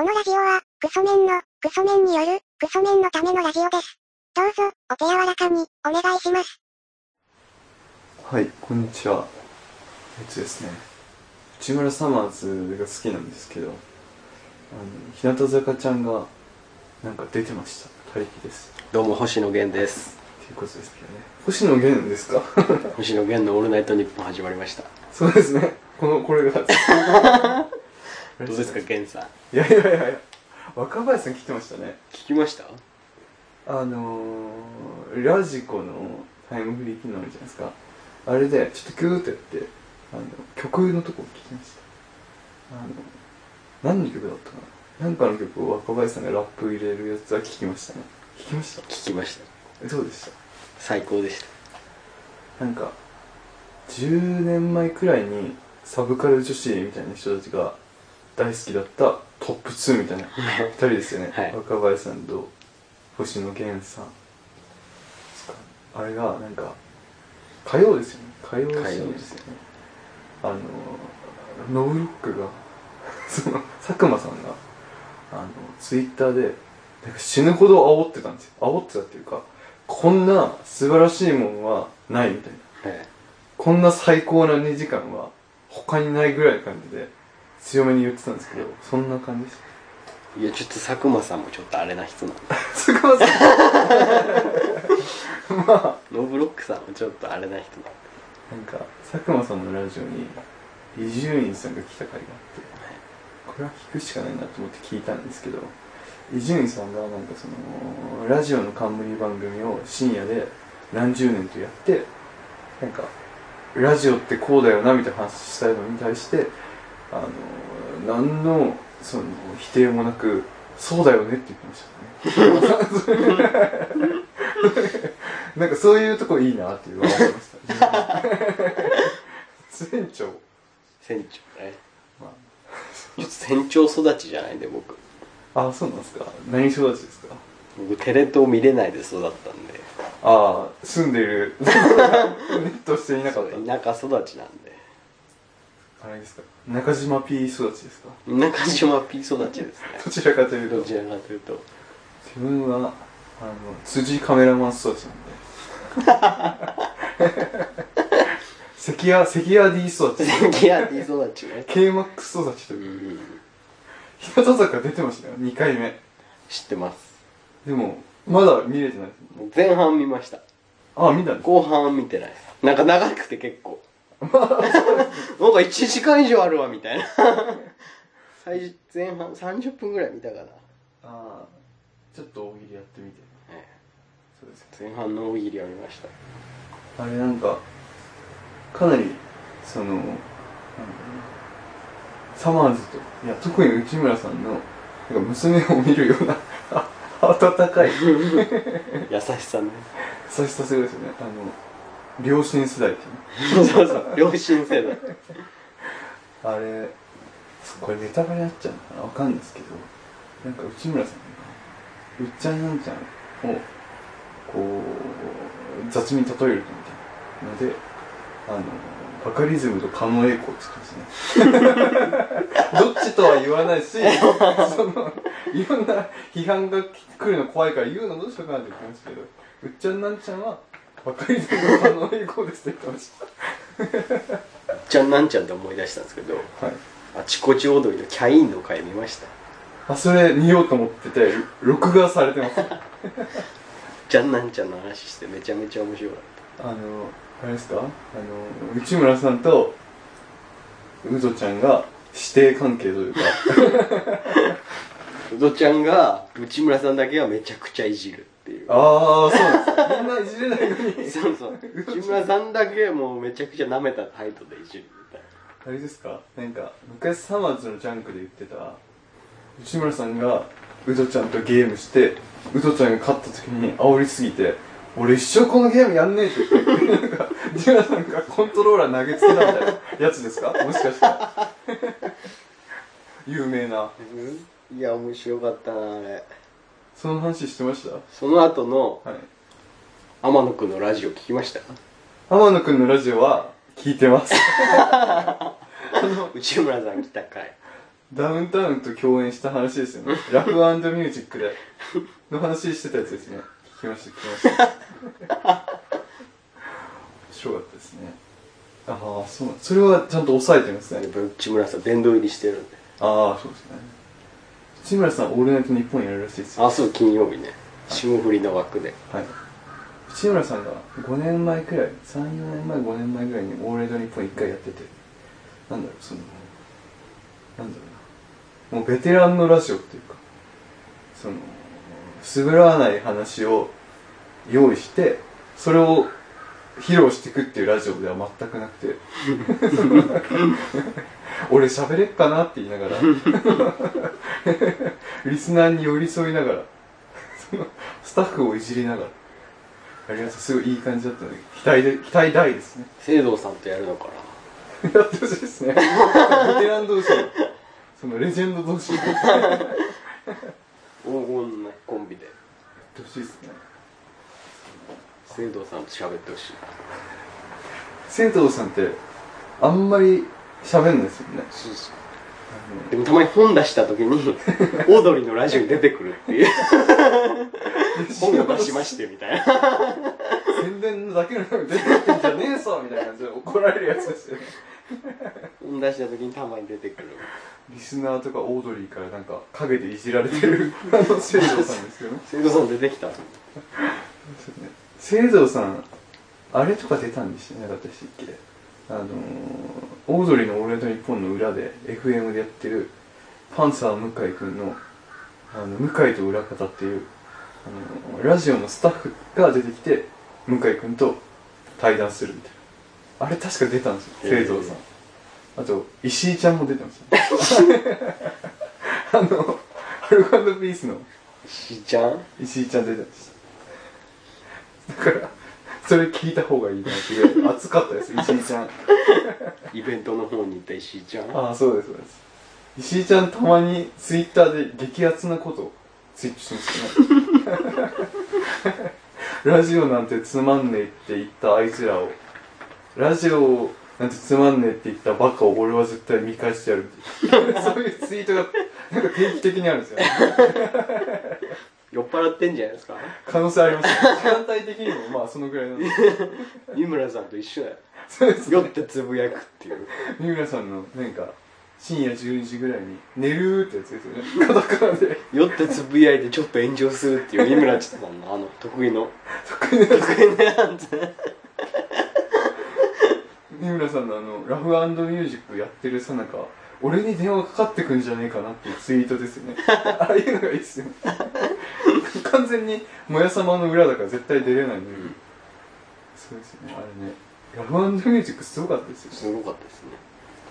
このラジオは、クソメンの、クソメンによる、クソメンのためのラジオです。どうぞ、お手柔らかに、お願いします。はい、こんにちは。えっとですね、内村サマーズが好きなんですけど、あの、日向坂ちゃんが、なんか出てました。他力です。どうも星野源ですっていうことですけどね。星野源ですか？星野源の「オールナイトニッポン」始まりましたそうですね。この、これが。どうですか源さん？いやいやいやいや、若林さん来てましたね。聞きました？あのー、ラジコのタイムフリー機能あるじゃないですか。あれで、ちょっとグーってやって、あの、曲のとこ聞きました。あの、何の曲だったかな？なんかの曲を若林さんがラップ入れるやつは聞きましたね。聞きました？聞きましたえどうでした最高でしたなんか、10年前くらいにサブカル女子みたいな人たちが大好きだったトップ2みたいな二人ですよね。はい若林さんと星野源さん。あれがなんか、火曜ですよね。火曜深夜でですすよね。あの、ノブロックが、その、佐久間さんが、あの、ツイッターで、なんか死ぬほど煽ってたんですよ。煽ってたっていうか、こんな素晴らしいもんはないみたいな。はいこんな最高な2時間は他にないぐらいの感じで強めに言ってたんですけど、そんな感じでした。いやちょっと佐久間さんもちょっとあれな人なんで。佐久間さん？まあ、ノブロックさんもちょっとあれな人なんで。なんか、佐久間さんのラジオに伊集院さんが来た回があって、これは聞くしかないなと思って聞いたんですけど、伊集院さんがなんかその、ラジオの冠番組を深夜で何十年とやって、なんか、ラジオってこうだよなみたいな話したのに対して、あの、何の、その、否定もなく、そうだよねって言ってましたね。なんかそういうとこいいなっていうのは思いました。船長。船長ねまちょっと船長育ちじゃないんで僕あ、あ、そうなんですか。何育ちですか？僕テレ東見れないで育ったんでああ、住んでる、ネットしていなかった。田舎育ちなんであれですか？中島 P 育ちですか？中島 P 育ちですね どちらかというと、どちらかというと自分は、あの、辻カメラマン育ちなんで。関谷、関谷 D 育ち。関谷 D 育ちね KMAX 育ちとういう。ん日向坂出てましたよ、2回目。知ってますでも、まだ見れてないです。前半見ましたあ、見たんです後半は見てないですなんか長くて結構なんか1時間以上あるわみたいな。最初前半30分ぐらい見たかな、ああ、ちょっと大喜利やってみて。えそうです。え前半の大喜利を見ました。あれなんか、かなり、その、サマーズと、いや、特に内村さんの、なんか娘を見るような、あ 温かい、優 優しさね。しさすごいですよね。あの、両親世代っていうね。そうそう両親世代あれ、これネタバレになっちゃうのかな？わかんないですけど、なんか内村さんが、うっちゃんなんちゃんを、こう、雑に例えるとみたいなので、あの、バカリズムと狩野英孝って言ってますね。どっちとは言わないし、その、いろんな批判が来るの怖いから言うのどうしようかなって言ってましたけど、うっちゃんなんちゃんは、バカリズムと狩野英孝ですって言ってました。ちゃんなんちゃんって思い出したんですけどはい。あちこち踊りのキャインの回見ましたあ、それ見ようと思ってて、録画されてます。ちゃんなんちゃんの話してめちゃめちゃ面白かっあの、あれですか？あの、内村さんと、うぞちゃんが師弟関係というか、たうどちゃんが内村さんだけはめちゃくちゃいじるっていうああ、そうなんですか。みんないじれないのに。そうそう内村さんだけもうめちゃくちゃ舐めた態度でいじるみたいなあれですか？なんか、昔サマーズのジャンクで言ってた、内村さんがうぞちゃんとゲームして、うぞちゃんが勝った時に煽りすぎて、俺一生このゲームやんねえって言って、なんか、内村さんがコントローラー投げつけたみたいなやつですか？もしかして。有名な。いや面白かったなあれその話してました？その後のはい。天野くんのラジオ聞きました？天野くんのラジオは聞いてます。内村さん来た回ダウンタウンと共演した話ですよね。ラフミュージックで。の話してたやつですね。聞きました、聞きました。面白かったですね。ああ、そうそれはちゃんと抑えてますね内村さん殿堂入りしてるんでああ、そうですね。内村さん、オールナイトニッポンやるらしいですよ。あそう金曜日ね霜降りの枠ではい。内村さんが5年前くらい、3、4年前、5年前くらいにオールナイトニッポン1回やってて、なんだろう、その、なんだろうな。もうベテランのラジオっていうか、その、滑らない話を用意して、それを披露していくっていうラジオでは全くなくて、俺喋れっかなって言いながら、リスナーに寄り添いながら、スタッフをいじりながら、やりました。すごいいい感じだったので、期待で、期待大ですね。聖堂さんとやるのかなやってほしいですね。ベテラン同士の、そのレジェンド同士黄金なコンビでてほしいですね。聖堂さんと喋ってほしい。生徒さんって、あんまり喋んないですよね。そうそうでもたまに本出した時に オードリーのラジオに出てくるっていう。本を出しましてみたいな。宣伝だけのために出てってんじゃねえぞみたいな感じで怒られるやつですよね。本出した時にたまに出てくる。リスナーとかオードリーからなんか陰でいじられてるあの生徒さんですよね。聖堂さん出てきた聖堂さん、あれとか出たんでしてなかったでしたっけ？あのー、オードリーのオールナイトニッポンの裏で FM でやってるパンサー向井くんのあの向井と裏方っていうあのラジオのスタッフが出てきて向井くんと対談するみたいな。あれ確か出たんですよ聖堂さん、あと石井ちゃんも出てますよ。あのアルコピースの。しーちゃん？石井ちゃん出てましただからそれ聞いた方がいいなっていうぐらい熱かったです石井ちゃん。イベントの方にいた石井ちゃん。ああそうですそうです。石井ちゃんたまにツイッターで激アツなことをツイートしてますよね。ラジオなんてつまんねえって言ったあいつらを。ラジオなんてつまんねえって言ったバカを俺は絶対見返してやる そういうツイートがなんか定期的にあるんですよ。ね酔っ払ってんじゃないですか？可能性ありますね時間帯的にもまあそのぐらいなんです三村さんと一緒だよ。そうです酔ってつぶやくっていう。三村さんのなんか深夜12時ぐらいに「寝る」ってやつですよね。カタカナで。酔ってつぶやいてちょっと炎上するっていう三村さんのあの得意の。得意な得意なやつ。三村さんのあのラフミュージックやってるさなか俺に電話かかってくんじゃねえかなっていうツイートですよね。ああいうのがいいっすよね完全にもやさまの裏だから絶対出れないのに、そうですよね。あれねラフミュージックすごかったですよ。ねすごかったですね。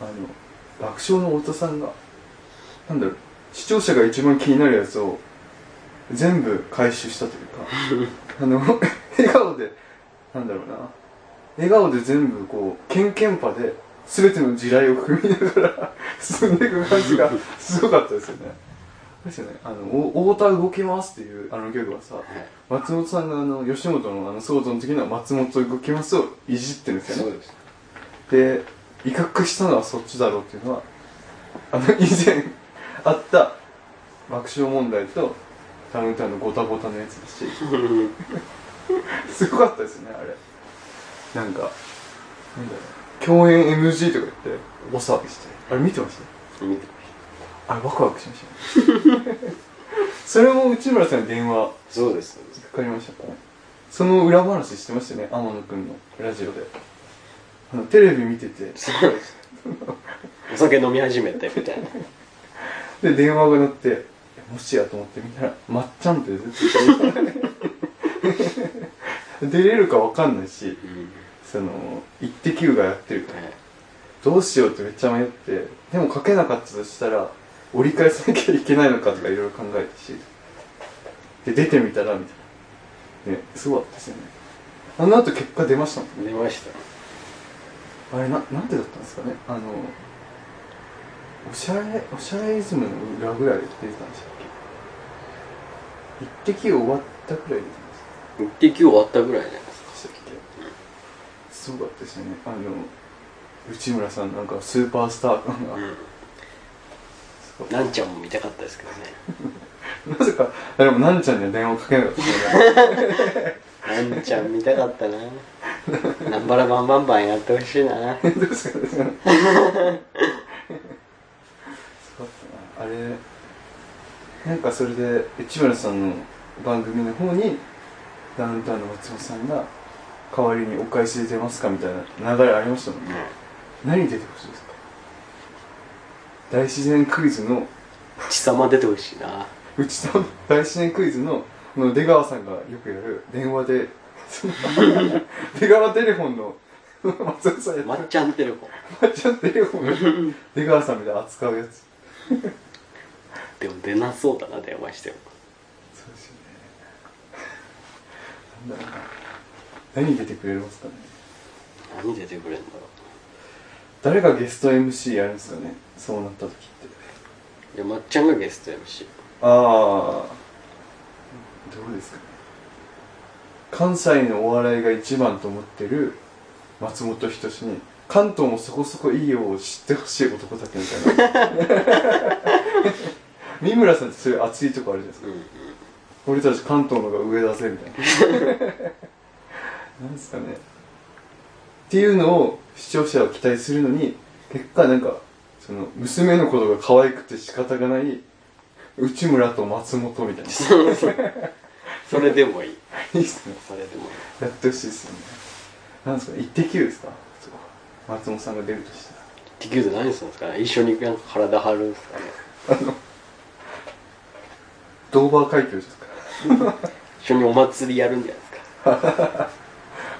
あの爆笑の太田さんがなんだろう視聴者が一番気になるやつを全部回収したというか あの笑顔でなんだろうな。笑顔で全部こうケンケンパで全ての地雷を踏みながら進んでいく感じがすごかったですよねですよね。あのお太田動きますっていうあのギャグはさ松本さんがあの吉本のあの騒動の時の松本動きますをいじってるんですよね。そうです。で威嚇したのはそっちだろうっていうのはあの 以前あった爆笑問題とダウンタウンのゴタゴタのやつだし。すごかったですねあれ。なんかなんだろう。共演 NG とか言って大騒ぎして。あれ見てました？見てあれワクワクしましたね。それも内村さんに電話そうですそうです。かかりましたかね。その裏話してましたよね天野くんのラジオで。あのテレビ見てて。そうです。お酒飲み始めてみたいな。で電話が鳴ってもしやと思ってみたら「まっちゃん」って絶対出れるかわかんないしその「イッテ Q!」がやってるから。どうしようってめっちゃ迷って。でも書けなかったとしたら折り返さなきゃいけないのかとかいろいろ考えたしで出てみたらみたいな。ねすごかったですよね。あの後結果出ましたもん出ました。あれななんでだったんですかね？あのおしゃれおしゃれイズムの裏ぐらいで出てたんでしたっけ？一滴終わったぐらいで出て一滴終わったぐらいじゃないですましたっけすごかったですよね。あの内村さんなんかスーパースター感が、か、うん、なんちゃんも見たかったですけどね。なぜか誰もなんちゃんには電話かけなかったなんちゃん見たかったな。なんばらバンバンバンやってほしいな。どうですかどうですかあれなんかそれで市村さんの番組の方にダウンタウンの松本さんが代わりにお返しで出ますかみたいな流れありましたもんね、何出てほしいですか？大自然クイズの貴様出てほしいな。うちの大自然クイズのの出川さんがよくやる電話で 出川テレフォンの松本さんやまっちゃんテレフォン。まっちゃんテレフォン出川さんみたいな扱うやつ。でも出なそうだな電話しても。そうですよね。なんだろうな何出てくれますかね。何出てくれんだろ誰がゲスト MC やるんですかね？そうなった時って。ういやまっちゃんがゲスト MC ああどうですかね？関西のお笑いが一番と思ってる松本人志に関東もそこそこいいよを知ってほしい男だけみたいな。三村さんってそういう熱いとこあるじゃないですか、うん俺たち関東のが上だぜみたいな。なんですかね？っていうのを視聴者は期待するのに結果なんかその娘のことが可愛くて仕方がない内村と松本みたいな。それでもいい。いいっすね。それでもいい。やってほしいっすよね。なんですか？ね一滴ですか？松本さんが出るとしたら。地球で何するんですか？ね一緒に体張るんですかね？あのドーバー海峡ですか？一緒にお祭りやるんじゃないですか？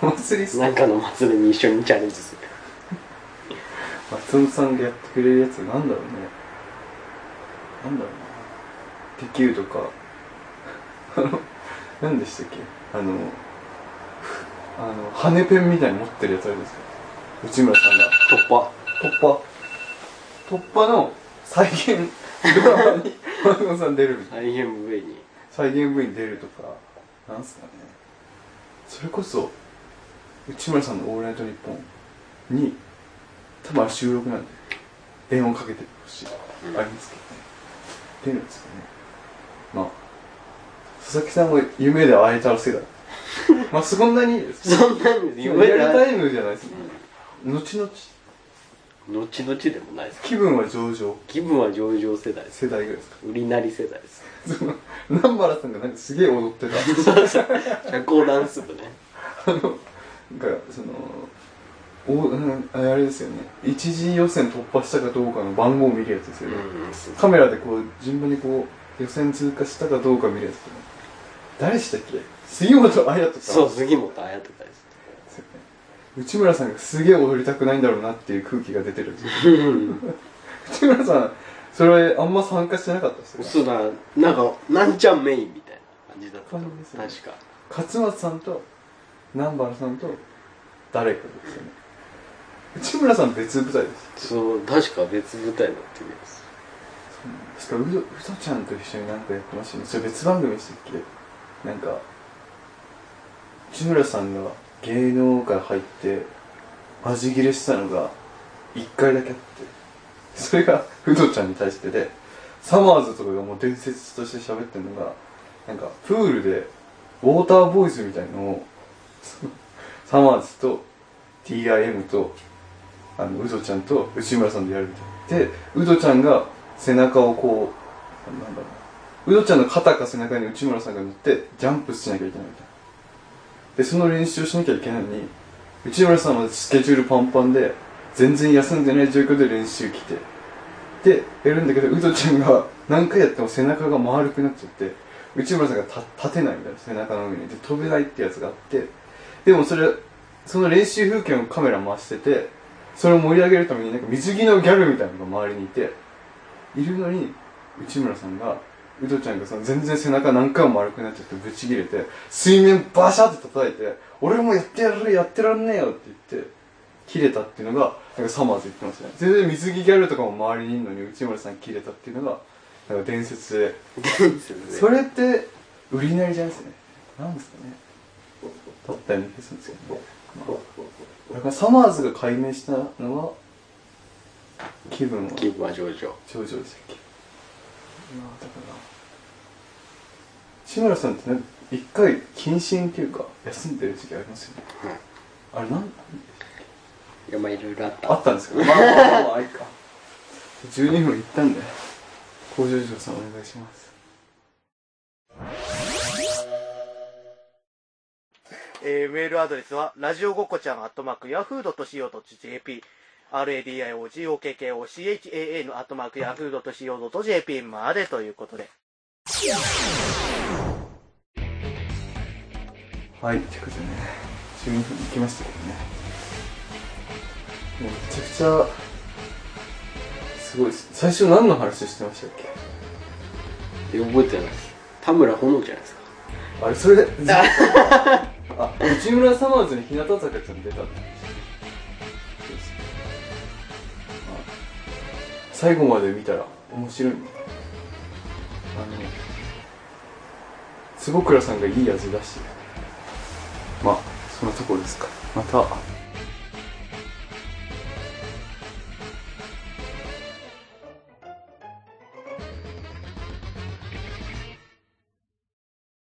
お祭りっすなんかの祭りに一緒にチャレンジする。松本さんがやってくれるやつなんだろうね。なんだろうな。できるとか。あの何でしたっけ？あのあの羽ペンみたいに持ってるやつあるんですか内村さんが。突破。突破。突破の再現。ドラマに松本さん出るみたいな大変上に。再現部に出るとかなんすかね。それこそ内村さんの「オールナイトニッポン」に多分あれ収録なんで電話かけてほしい、うんありますけどね。出るんですかねまあ佐々木さんも夢で会えたらせだ まあそんなにそんなんです夢リアルタでイムじゃないですね、後々。後々でもないです気分は上々。気分は上々世代世代ぐらいですか？売りなり世代です。南原さんがなんかすげえ踊ってた。社交ダンス部ね。あの、なんか、その、おうんあれですよね。一次予選突破したかどうかの番号を見るやつですよね。うんカメラでこう、順番にこう、予選通過したかどうか見るやつ。誰でしたっけ？杉本彩とか。そう杉本彩とかですですよね。内村さんがすげえ踊りたくないんだろうなっていう空気が出てるんですよ。内村さん、それあんま参加してなかったですよね。そうだなんかなんちゃんメインみたいな感じだった感じですね確か勝松さんと南原さんと誰かですよね。内村さん別舞台です。そう確か別舞台だって言います。確か。うどうどちゃんと一緒になんかやってましたよね。それ別番組でしたっけ？なんか内村さんが芸能界入ってマジギレしたのが1回だけあって。それがうどちゃんに対してでサマーズとかがもう伝説として喋ってるのがなんかプールでウォーターボーイズみたいのをサマーズと TIM とあのウドちゃんと内村さんでやるみたい。でウドちゃんが背中をこうなんだろう。ウドちゃんの肩か背中に内村さんが乗ってジャンプしなきゃいけないみたいな。でその練習をしなきゃいけないのに内村さんはスケジュールパンパンで全然休んでない状況で練習来てでやるんだけどウドちゃんが何回やっても背中が丸くなっちゃって内村さんが立立てないみたいな背中の上に。で飛べないってやつがあってでもそれその練習風景のカメラ回しててそれを盛り上げるためになんか水着のギャルみたいなのが周りにいているのに内村さんがウドちゃんがその全然背中何回も丸くなっちゃってブチ切れて水面バシャって叩いて俺もやってやるやってらんねえよって言って切れたっていうのがなんかサマーズ言ってましたね。全然水着ギャルとかも周りにいるのに内村さん切れたっていうのがなんか伝説で。伝説で。それって売りなりじゃないですね。なんですかねだったような気がするんですよね、まあ、だからサマーズが解明したのは気分は気分は上々。頂上でしたっけ？から。志村さんってなんか一回謹慎っていうか休んでる時期ありますよね、あれなんいやまあいろいろあった。あったんですけどまあまあまあまあいいか。12分いったんで工場長さんお願いしますえーメールアドレスは、ラジオごこちゃん、アットマーク、ヤフー .co.jp、radiogokochan、アットマーク、ヤフー .co.jp までということで。はいってことでね12分いきましたけどね。もうめちゃくちゃすごいです。最初何の話してましたっけ？で覚えてないです。田村ほのじゃないですかあれそれ あ。内村サマーズに日向坂ちゃん出たってそうですあ最後まで見たら面白い。ねあの坪倉さんがいい味出してる。まあそんなところですか。また